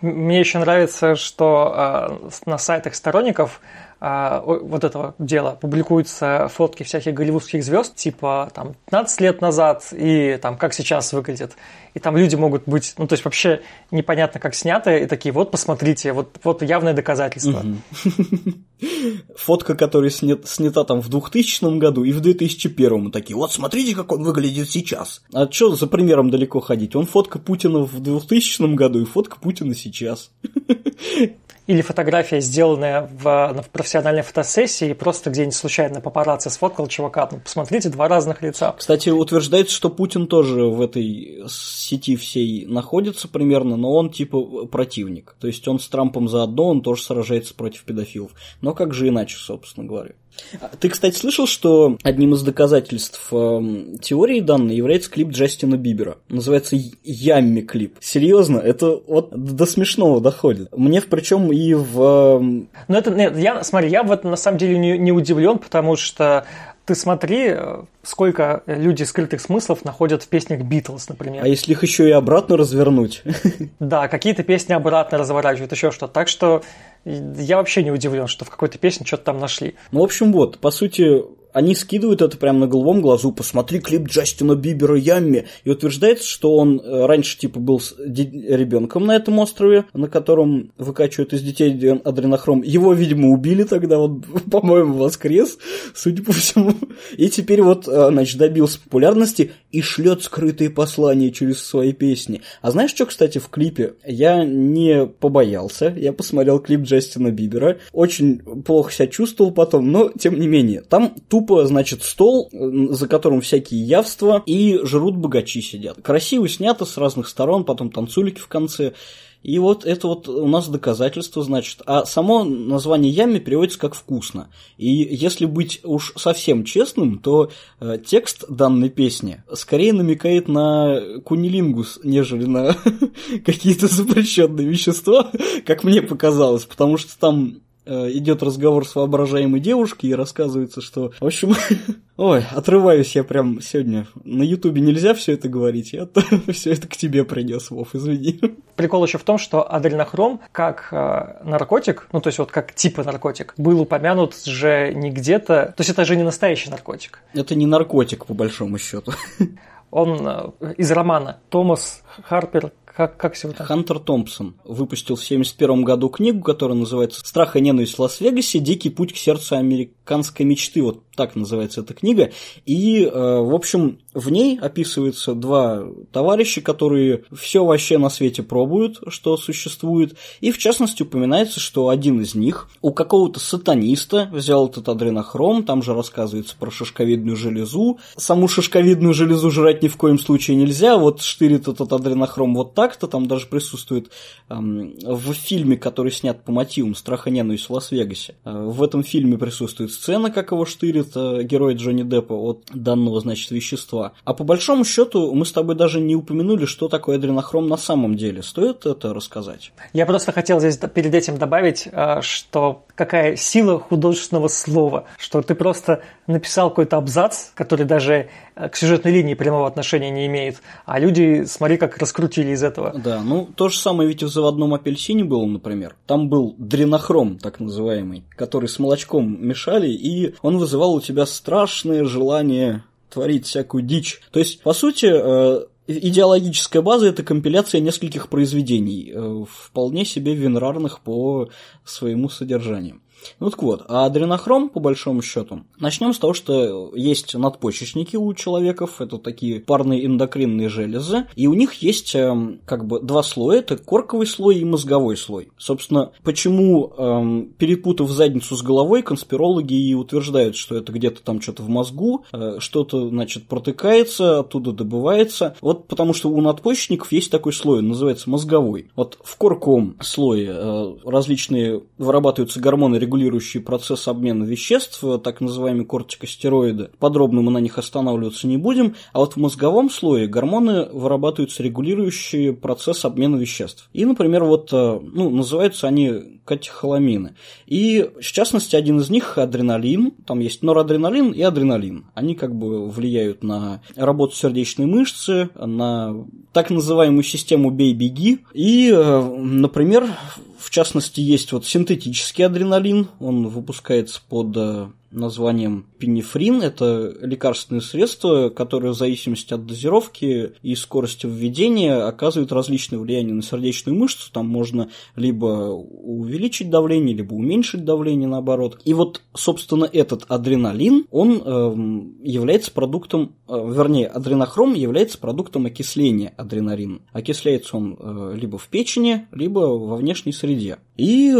Мне еще нравится, что э, на сайтах сторонников а, вот этого дела публикуются фотки всяких голливудских звезд, типа там 15 лет назад и там как сейчас выглядит. И там люди могут быть, ну то есть вообще непонятно как снято, и такие вот посмотрите, вот, вот явное доказательство. Фотка, которая снят, снята там в 2000 году и в 2001 такие, вот смотрите, как он выглядит сейчас. А что за примером далеко ходить? Он фотка Путина в 2000 году и фотка Путина сейчас. или фотография, сделанная в, в профессиональной фотосессии, просто где-нибудь случайно папарацци сфоткал чувака. Ну, посмотрите, два разных лица. Кстати, утверждается, что Путин тоже в этой сети всей находится примерно, но он типа противник. То есть он с Трампом заодно, он тоже сражается против педофилов. Но как же иначе, собственно говоря. Ты, кстати, слышал, что одним из доказательств э, теории данной является клип Джастина Бибера. Называется Ямми клип. Серьезно, это вот до смешного доходит. Мне причем и в... Э... Ну это, нет, я, смотри, я в этом на самом деле не, не удивлен, потому что ты смотри, сколько люди скрытых смыслов находят в песнях Битлз, например. А если их еще и обратно развернуть? Да, какие-то песни обратно разворачивают, еще что-то. Так что я вообще не удивлен, что в какой-то песне что-то там нашли. Ну, в общем, вот, по сути, они скидывают это прямо на голубом глазу, посмотри клип Джастина Бибера Ямми, и утверждается, что он э, раньше типа был ребенком на этом острове, на котором выкачивают из детей адренохром. Его, видимо, убили тогда, вот, по-моему, воскрес, судя по всему. И теперь вот, э, значит, добился популярности и шлет скрытые послания через свои песни. А знаешь, что, кстати, в клипе? Я не побоялся, я посмотрел клип Джастина Бибера, очень плохо себя чувствовал потом, но, тем не менее, там тупо тупо, значит, стол, за которым всякие явства, и жрут богачи сидят. Красиво снято с разных сторон, потом танцулики в конце. И вот это вот у нас доказательство, значит. А само название ями переводится как «вкусно». И если быть уж совсем честным, то э, текст данной песни скорее намекает на кунилингус, нежели на какие-то запрещенные вещества, как мне показалось, потому что там идет разговор с воображаемой девушкой и рассказывается, что, в общем, ой, отрываюсь я прям сегодня. На Ютубе нельзя все это говорить, я все это к тебе принес, Вов, извини. Прикол еще в том, что адренохром как э, наркотик, ну то есть вот как типа наркотик, был упомянут же не где-то, то есть это же не настоящий наркотик. Это не наркотик по большому счету. Он э, из романа Томас Харпер как, как всего там? Хантер Томпсон выпустил в 1971 году книгу, которая называется «Страх и ненависть в Лас-Вегасе. Дикий путь к сердцу американской мечты». Вот так называется эта книга. И, э, в общем, в ней описываются два товарища, которые все вообще на свете пробуют, что существует. И, в частности, упоминается, что один из них у какого-то сатаниста взял этот адренохром, там же рассказывается про шишковидную железу. Саму шишковидную железу жрать ни в коем случае нельзя, вот штырит этот адренохром вот так-то, там даже присутствует эм, в фильме, который снят по мотивам «Страх и ненависть в Лас-Вегасе». Э, в этом фильме присутствует сцена, как его штырит это герой Джонни Деппа от данного, значит, вещества. А по большому счету мы с тобой даже не упомянули, что такое адренохром на самом деле. Стоит это рассказать? Я просто хотел здесь перед этим добавить, э, что какая сила художественного слова, что ты просто написал какой-то абзац, который даже э, к сюжетной линии прямого отношения не имеет, а люди, смотри, как раскрутили из этого. Да, ну то же самое ведь в заводном апельсине было, например. Там был дренохром, так называемый, который с молочком мешали, и он вызывал у тебя страшное желание творить всякую дичь. То есть, по сути, э, идеологическая база – это компиляция нескольких произведений, э, вполне себе винрарных по своему содержанию. Ну так вот, а адренохром, по большому счету, начнем с того, что есть надпочечники у человеков, это такие парные эндокринные железы, и у них есть эм, как бы два слоя, это корковый слой и мозговой слой. Собственно, почему, эм, перепутав задницу с головой, конспирологи и утверждают, что это где-то там что-то в мозгу, э, что-то, значит, протыкается, оттуда добывается. Вот потому что у надпочечников есть такой слой, называется мозговой. Вот в корковом слое э, различные вырабатываются гормоны регулирующие процесс обмена веществ, так называемые кортикостероиды. Подробно мы на них останавливаться не будем. А вот в мозговом слое гормоны вырабатываются регулирующие процесс обмена веществ. И, например, вот, э, ну, называются они катехоламины. И, в частности, один из них адреналин. Там есть норадреналин и адреналин. Они как бы влияют на работу сердечной мышцы, на так называемую систему «бей-беги». И, э, например, в частности, есть вот синтетический адреналин, он выпускается под э, названием пенифрин. Это лекарственное средство, которое в зависимости от дозировки и скорости введения оказывает различное влияние на сердечную мышцу. Там можно либо увеличить давление, либо уменьшить давление, наоборот. И вот, собственно, этот адреналин, он э, является продуктом, э, вернее, адренохром является продуктом окисления адреналина. Окисляется он э, либо в печени, либо во внешней среде. И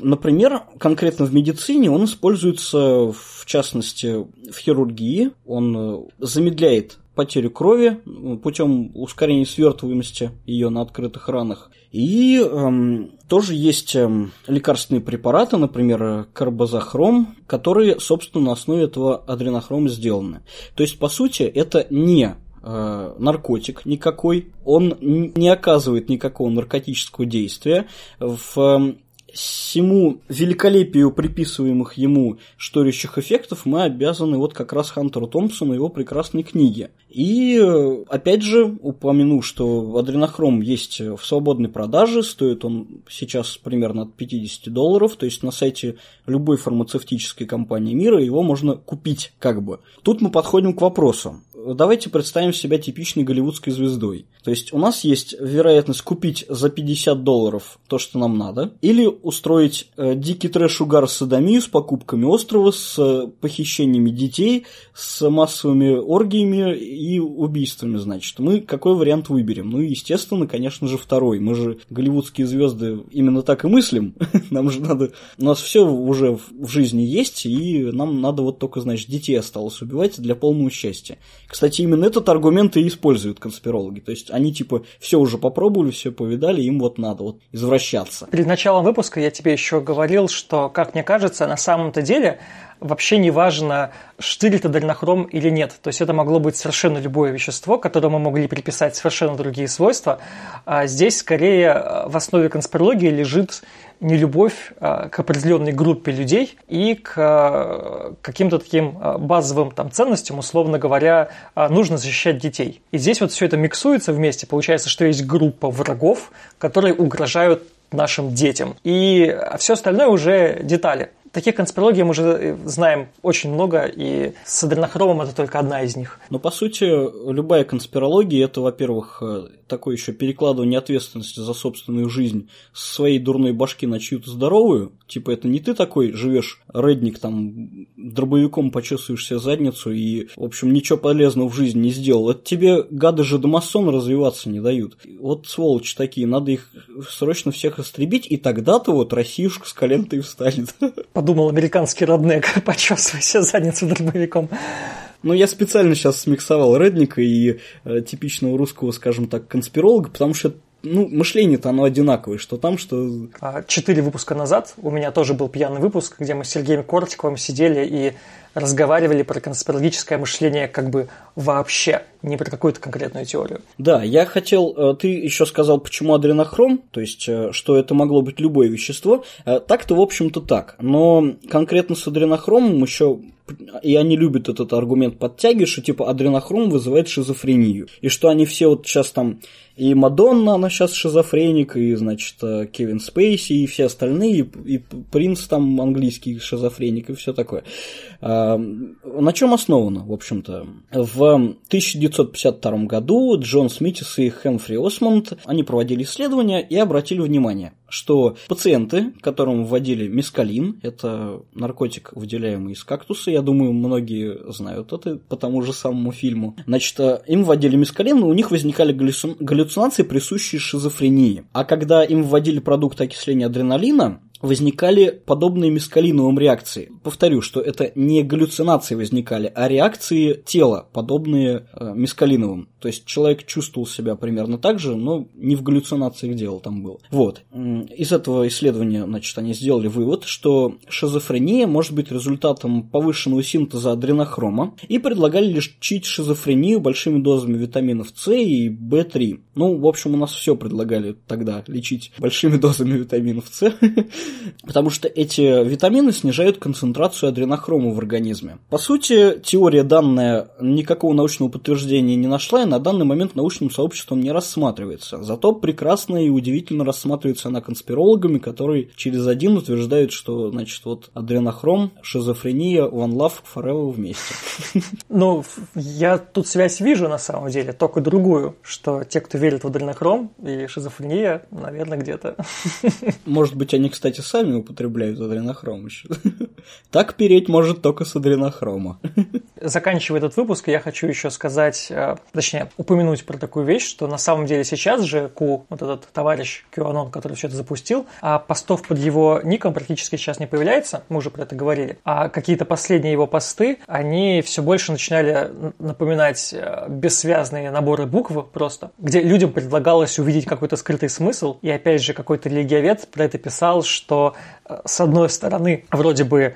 Например, конкретно в медицине он используется, в частности, в хирургии. Он э, замедляет потерю крови путем ускорения свертываемости ее на открытых ранах. И эм, тоже есть эм, лекарственные препараты, например, карбозахром, которые, собственно, на основе этого адренохрома сделаны. То есть, по сути, это не э, наркотик никакой, он не оказывает никакого наркотического действия. В эм, всему великолепию приписываемых ему шторящих эффектов мы обязаны вот как раз Хантеру Томпсону и его прекрасной книге. И опять же упомяну, что адренохром есть в свободной продаже, стоит он сейчас примерно от 50 долларов, то есть на сайте любой фармацевтической компании мира его можно купить как бы. Тут мы подходим к вопросу. Давайте представим себя типичной голливудской звездой. То есть у нас есть вероятность купить за 50 долларов то, что нам надо, или устроить э, дикий трэш-угар с садомию, с покупками острова, с э, похищениями детей, с массовыми оргиями и убийствами, значит. Мы какой вариант выберем? Ну, естественно, конечно же, второй. Мы же голливудские звезды именно так и мыслим. Нам же надо... У нас все уже в жизни есть, и нам надо вот только, значит, детей осталось убивать для полного счастья. Кстати, именно этот аргумент и используют конспирологи. То есть они типа все уже попробовали, все повидали, им вот надо вот извращаться. Перед началом выпуска я тебе еще говорил, что, как мне кажется, на самом-то деле вообще не важно, штырь это дальнохром или нет. То есть это могло быть совершенно любое вещество, которому мы могли приписать совершенно другие свойства. А здесь скорее э, в основе конспирологии лежит не любовь а, к определенной группе людей и к а, каким-то таким а, базовым там, ценностям, условно говоря, нужно защищать детей. И здесь вот все это миксуется вместе. Получается, что есть группа врагов, которые угрожают нашим детям. И все остальное уже детали. Таких конспирологий мы уже э, знаем очень много, и с адренохромом это только одна из них. Но по сути, любая конспирология это, во-первых, э, такое еще перекладывание ответственности за собственную жизнь с своей дурной башки на чью-то здоровую. Типа, это не ты такой живешь, редник, там, дробовиком почесываешь себе задницу и, в общем, ничего полезного в жизни не сделал. Это тебе гады же домасон развиваться не дают. Вот сволочи такие, надо их срочно всех истребить, и тогда-то вот Россиюшка с колен-то и встанет. Подумал американский роднек, почесывая себе задницу дробовиком. Ну, я специально сейчас смиксовал Редника и э, типичного русского, скажем так, конспиролога, потому что ну, мышление-то оно одинаковое, что там, что... А, четыре выпуска назад у меня тоже был пьяный выпуск, где мы с Сергеем Кортиковым сидели и разговаривали про конспирологическое мышление как бы вообще, не про какую-то конкретную теорию. Да, я хотел, э, ты еще сказал, почему адренохром, то есть, э, что это могло быть любое вещество. Э, так-то, в общем-то, так. Но конкретно с адренохромом еще и они любят этот аргумент подтягивать, что типа адренохром вызывает шизофрению. И что они все вот сейчас там и Мадонна, она сейчас шизофреник, и, значит, э, Кевин Спейси, и все остальные, и, и Принц там английский шизофреник, и все такое. А, на чем основано, в общем-то? В 1952 году Джон Смитис и Хэмфри Осмонд, они проводили исследования и обратили внимание, что пациенты, которым вводили мискалин, это наркотик, выделяемый из кактуса, я думаю, многие знают это по тому же самому фильму, значит, э, им вводили мискалин, и у них возникали галлюцинации галлюцинации, присущие шизофрении. А когда им вводили продукт окисления адреналина, возникали подобные мескалиновым реакции. Повторю, что это не галлюцинации возникали, а реакции тела, подобные э, мескалиновым. То есть человек чувствовал себя примерно так же, но не в галлюцинациях дело там было. Вот. Из этого исследования, значит, они сделали вывод, что шизофрения может быть результатом повышенного синтеза адренохрома и предлагали лечить шизофрению большими дозами витаминов С и В3. Ну, в общем, у нас все предлагали тогда лечить большими дозами витаминов С. потому что эти витамины снижают концентрацию адренохрома в организме. По сути, теория данная никакого научного подтверждения не нашла и на данный момент научным сообществом не рассматривается. Зато прекрасно и удивительно рассматривается она конспирологами, которые через один утверждают, что, значит, вот адренохром, шизофрения, one love, forever вместе. Ну, я тут связь вижу на самом деле, только другую, что те, кто верит в адренохром и шизофрения, наверное, где-то. Может быть, они, кстати, сами употребляют адренохром еще. Так переть может только с адренохрома. Заканчивая этот выпуск, я хочу еще сказать, э, точнее, упомянуть про такую вещь, что на самом деле сейчас же Ку, вот этот товарищ QAnon, который все это запустил, а постов под его ником практически сейчас не появляется, мы уже про это говорили, а какие-то последние его посты, они все больше начинали напоминать э, бессвязные наборы букв просто, где людям предлагалось увидеть какой-то скрытый смысл, и опять же какой-то религиовед про это писал, что э, с одной стороны, вроде бы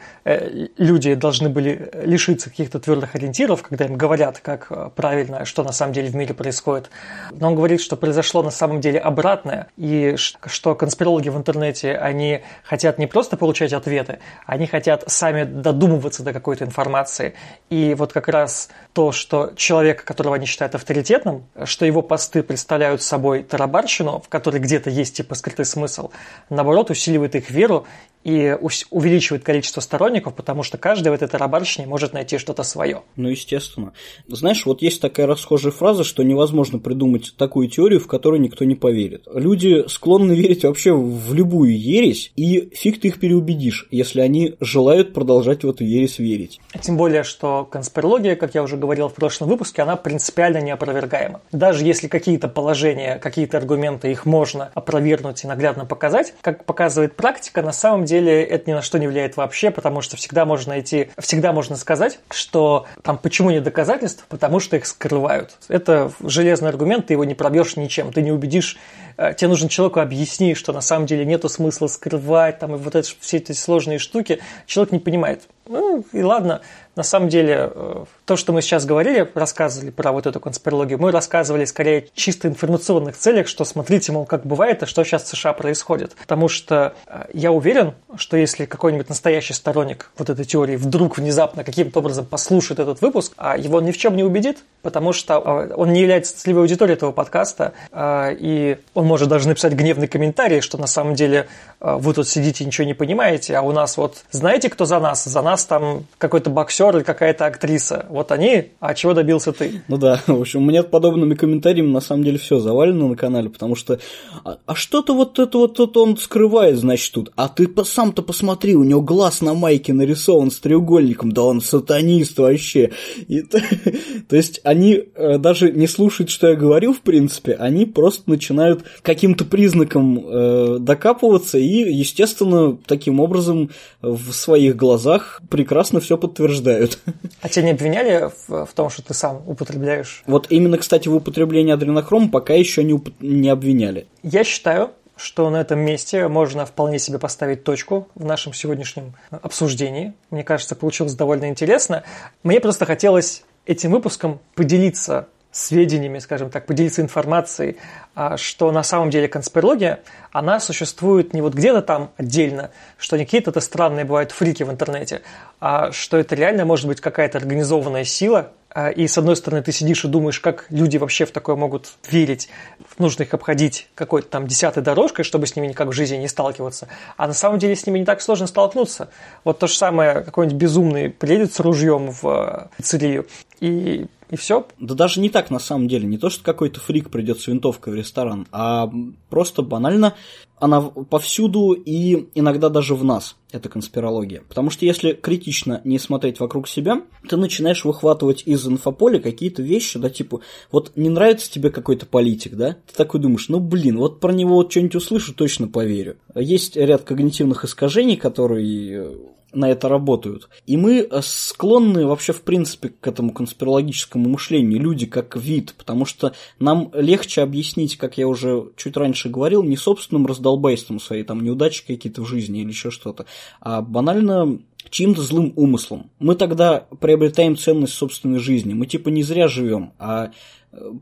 люди должны были лишиться каких-то твердых ориентиров, когда им говорят, как э, правильно, что на самом деле в мире происходит. Но он говорит, что произошло на самом деле обратное, и что конспирологи в интернете, они хотят не просто получать ответы, они хотят сами додумываться до какой-то информации. И вот как раз то, что человек, которого они считают авторитетным, что его посты представляют собой тарабарщину, в которой где-то есть типа скрытый смысл, наоборот, усиливает их веру и увеличивает количество сторонников, потому что каждый в этой тарабарщине может найти что-то свое. Ну, естественно. Знаешь, вот есть такая расхожая фраза, что невозможно придумать такую теорию, в которую никто не поверит. Люди склонны верить вообще в любую ересь, и фиг ты их переубедишь, если они желают продолжать в эту ересь верить. Тем более, что конспирология, как я уже говорил в прошлом выпуске, она принципиально неопровергаема. Даже если какие-то положения, какие-то аргументы, их можно опровергнуть и наглядно показать, как показывает практика, на самом деле деле это ни на что не влияет вообще, потому что всегда можно найти, всегда можно сказать, что там почему нет доказательств, потому что их скрывают. Это железный аргумент, ты его не пробьешь ничем, ты не убедишь э, тебе нужно человеку объяснить, что на самом деле нету смысла скрывать, там, и вот это, все эти сложные штуки, человек не понимает. Ну, и ладно, на самом деле, э, то, что мы сейчас говорили, рассказывали про вот эту конспирологию, мы рассказывали скорее чисто информационных целях, что смотрите, мол, как бывает, и что сейчас в США происходит. Потому что э, я уверен, что если какой-нибудь настоящий сторонник вот этой теории вдруг внезапно каким-то образом послушает этот выпуск, а его ни в чем не убедит, потому что э, он не является целевой аудиторией этого подкаста, и он может даже написать гневный комментарий, что на самом деле вы тут сидите и ничего не понимаете, а у нас вот, знаете, кто за нас? За нас там какой-то боксер или какая-то актриса. Вот они, а чего добился ты? Ну да, в общем, у меня подобными комментариями на самом деле все завалено на канале, потому что а, а что-то вот это вот это он скрывает, значит, тут. А ты сам-то посмотри, у него глаз на майке нарисован с треугольником, да он сатанист вообще. И, то есть они э, даже не слушают, что я говорю, в принципе, они просто начинают каким-то признаком э, докапываться и, естественно, таким образом в своих глазах прекрасно все подтверждают. А тебя не обвиняли в, в том, что ты сам употребляешь? Вот именно, кстати, в употреблении адренохрома пока еще не, уп- не обвиняли. Я считаю, что на этом месте можно вполне себе поставить точку в нашем сегодняшнем обсуждении. Мне кажется, получилось довольно интересно. Мне просто хотелось этим выпуском поделиться сведениями, скажем так, поделиться информацией, а, что на самом деле конспирология, она существует не вот где-то там отдельно, что не какие-то странные бывают фрики в интернете, а что это реально может быть какая-то организованная сила, а, и с одной стороны ты сидишь и думаешь, как люди вообще в такое могут верить, нужно их обходить какой-то там десятой дорожкой, чтобы с ними никак в жизни не сталкиваться, а на самом деле с ними не так сложно столкнуться. Вот то же самое, какой-нибудь безумный приедет с ружьем в пиццерию. И и все. Да даже не так на самом деле. Не то, что какой-то фрик придет с винтовкой в ресторан, а просто банально она повсюду и иногда даже в нас, эта конспирология. Потому что если критично не смотреть вокруг себя, ты начинаешь выхватывать из инфополя какие-то вещи, да, типа, вот не нравится тебе какой-то политик, да, ты такой думаешь, ну блин, вот про него вот что-нибудь услышу, точно поверю. Есть ряд когнитивных искажений, которые на это работают. И мы э, склонны вообще в принципе к этому конспирологическому мышлению, люди как вид, потому что нам легче объяснить, как я уже чуть раньше говорил, не собственным раздолбайством своей там неудачи какие-то в жизни или еще что-то, а банально чьим-то злым умыслом. Мы тогда приобретаем ценность собственной жизни. Мы типа не зря живем, а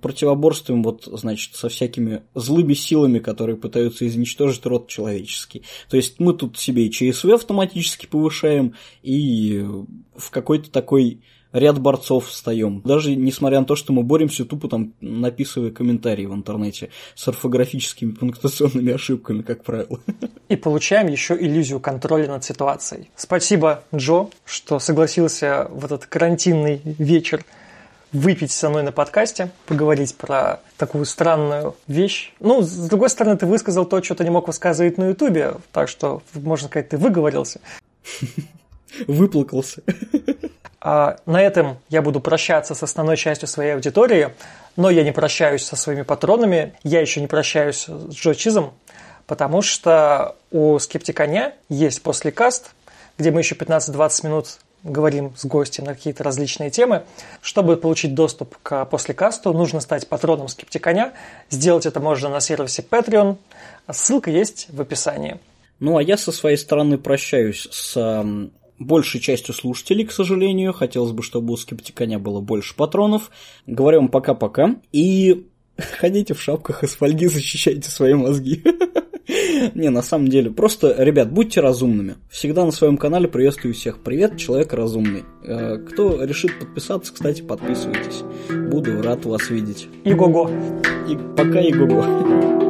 противоборствуем вот, значит, со всякими злыми силами, которые пытаются изничтожить род человеческий. То есть мы тут себе и ЧСВ автоматически повышаем, и в какой-то такой ряд борцов встаем. Даже несмотря на то, что мы боремся, тупо там написывая комментарии в интернете с орфографическими пунктуационными ошибками, как правило. И получаем еще иллюзию контроля над ситуацией. Спасибо, Джо, что согласился в этот карантинный вечер выпить со мной на подкасте, поговорить про такую странную вещь. Ну, с другой стороны, ты высказал то, что ты не мог высказывать на Ютубе, так что, можно сказать, ты выговорился. Выплакался. А на этом я буду прощаться с основной частью своей аудитории, но я не прощаюсь со своими патронами, я еще не прощаюсь с Джо Чизом, потому что у Скептиканя есть после каст, где мы еще 15-20 минут говорим с гостем на какие-то различные темы. Чтобы получить доступ к послекасту, нужно стать патроном Скептиконя. Сделать это можно на сервисе Patreon. Ссылка есть в описании. Ну, а я со своей стороны прощаюсь с большей частью слушателей, к сожалению. Хотелось бы, чтобы у Скептиконя было больше патронов. Говорю вам пока-пока. И ходите в шапках из фольги, защищайте свои мозги. Не, на самом деле, просто, ребят, будьте разумными. Всегда на своем канале приветствую всех. Привет, человек разумный. Э, кто решит подписаться, кстати, подписывайтесь. Буду рад вас видеть. И го-го. И пока и го-го.